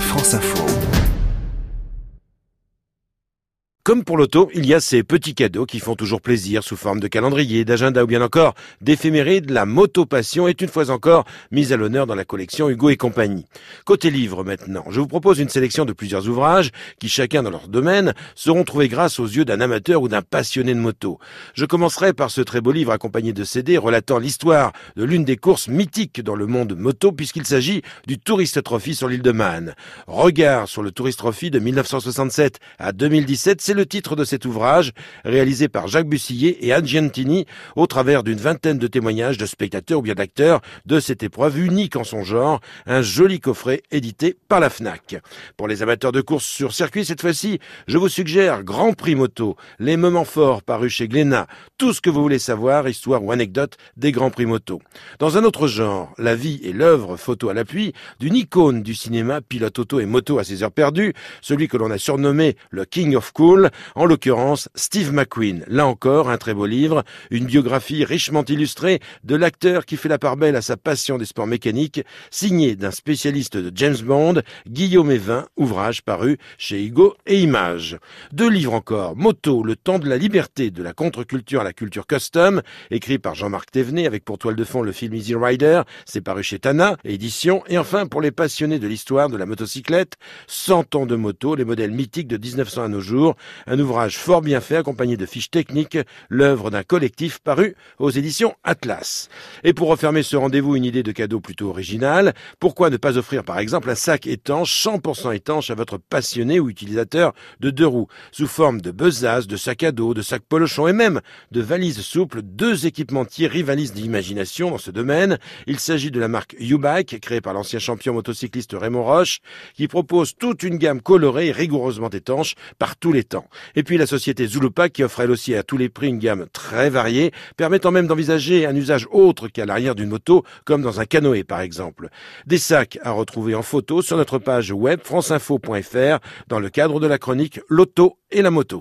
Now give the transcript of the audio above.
France Info. Comme pour l'auto, il y a ces petits cadeaux qui font toujours plaisir sous forme de calendrier, d'agenda ou bien encore d'éphéméride. La moto passion est une fois encore mise à l'honneur dans la collection Hugo et compagnie. Côté livre maintenant, je vous propose une sélection de plusieurs ouvrages qui chacun dans leur domaine seront trouvés grâce aux yeux d'un amateur ou d'un passionné de moto. Je commencerai par ce très beau livre accompagné de CD relatant l'histoire de l'une des courses mythiques dans le monde moto puisqu'il s'agit du Tourist Trophy sur l'île de Man. Regard sur le Tourist Trophy de 1967 à 2017, c'est le titre de cet ouvrage, réalisé par Jacques Bussillet et Anne Giantini, au travers d'une vingtaine de témoignages de spectateurs ou bien d'acteurs de cette épreuve unique en son genre, un joli coffret édité par la FNAC. Pour les amateurs de courses sur circuit, cette fois-ci, je vous suggère Grand Prix Moto, les moments forts parus chez Glénat, tout ce que vous voulez savoir, histoire ou anecdote des Grands Prix Moto. Dans un autre genre, la vie et l'œuvre, photo à l'appui, d'une icône du cinéma, pilote auto et moto à ses heures perdues, celui que l'on a surnommé le King of Cool, en l'occurrence Steve McQueen. Là encore, un très beau livre, une biographie richement illustrée de l'acteur qui fait la part belle à sa passion des sports mécaniques, signé d'un spécialiste de James Bond, Guillaume Evin, ouvrage paru chez Hugo et Images. Deux livres encore, Moto, le temps de la liberté, de la contre-culture à la culture custom, écrit par Jean-Marc Thévenet avec pour toile de fond le film Easy Rider, c'est paru chez Tana, édition, et enfin pour les passionnés de l'histoire de la motocyclette, 100 ans de moto, les modèles mythiques de 1900 à nos jours, un ouvrage fort bien fait accompagné de fiches techniques, l'œuvre d'un collectif paru aux éditions Atlas. Et pour refermer ce rendez-vous, une idée de cadeau plutôt originale, pourquoi ne pas offrir par exemple un sac étanche, 100% étanche à votre passionné ou utilisateur de deux roues, sous forme de besace, de sac à dos, de sac polochon et même de valises souples, deux équipementiers rivalisent d'imagination dans ce domaine. Il s'agit de la marque U-Bike, créée par l'ancien champion motocycliste Raymond Roche, qui propose toute une gamme colorée et rigoureusement étanche par tous les temps. Et puis la société Zulupa qui offre elle aussi à tous les prix une gamme très variée, permettant même d'envisager un usage autre qu'à l'arrière d'une moto, comme dans un canoë par exemple. Des sacs à retrouver en photo sur notre page web franceinfo.fr dans le cadre de la chronique L'auto et la moto.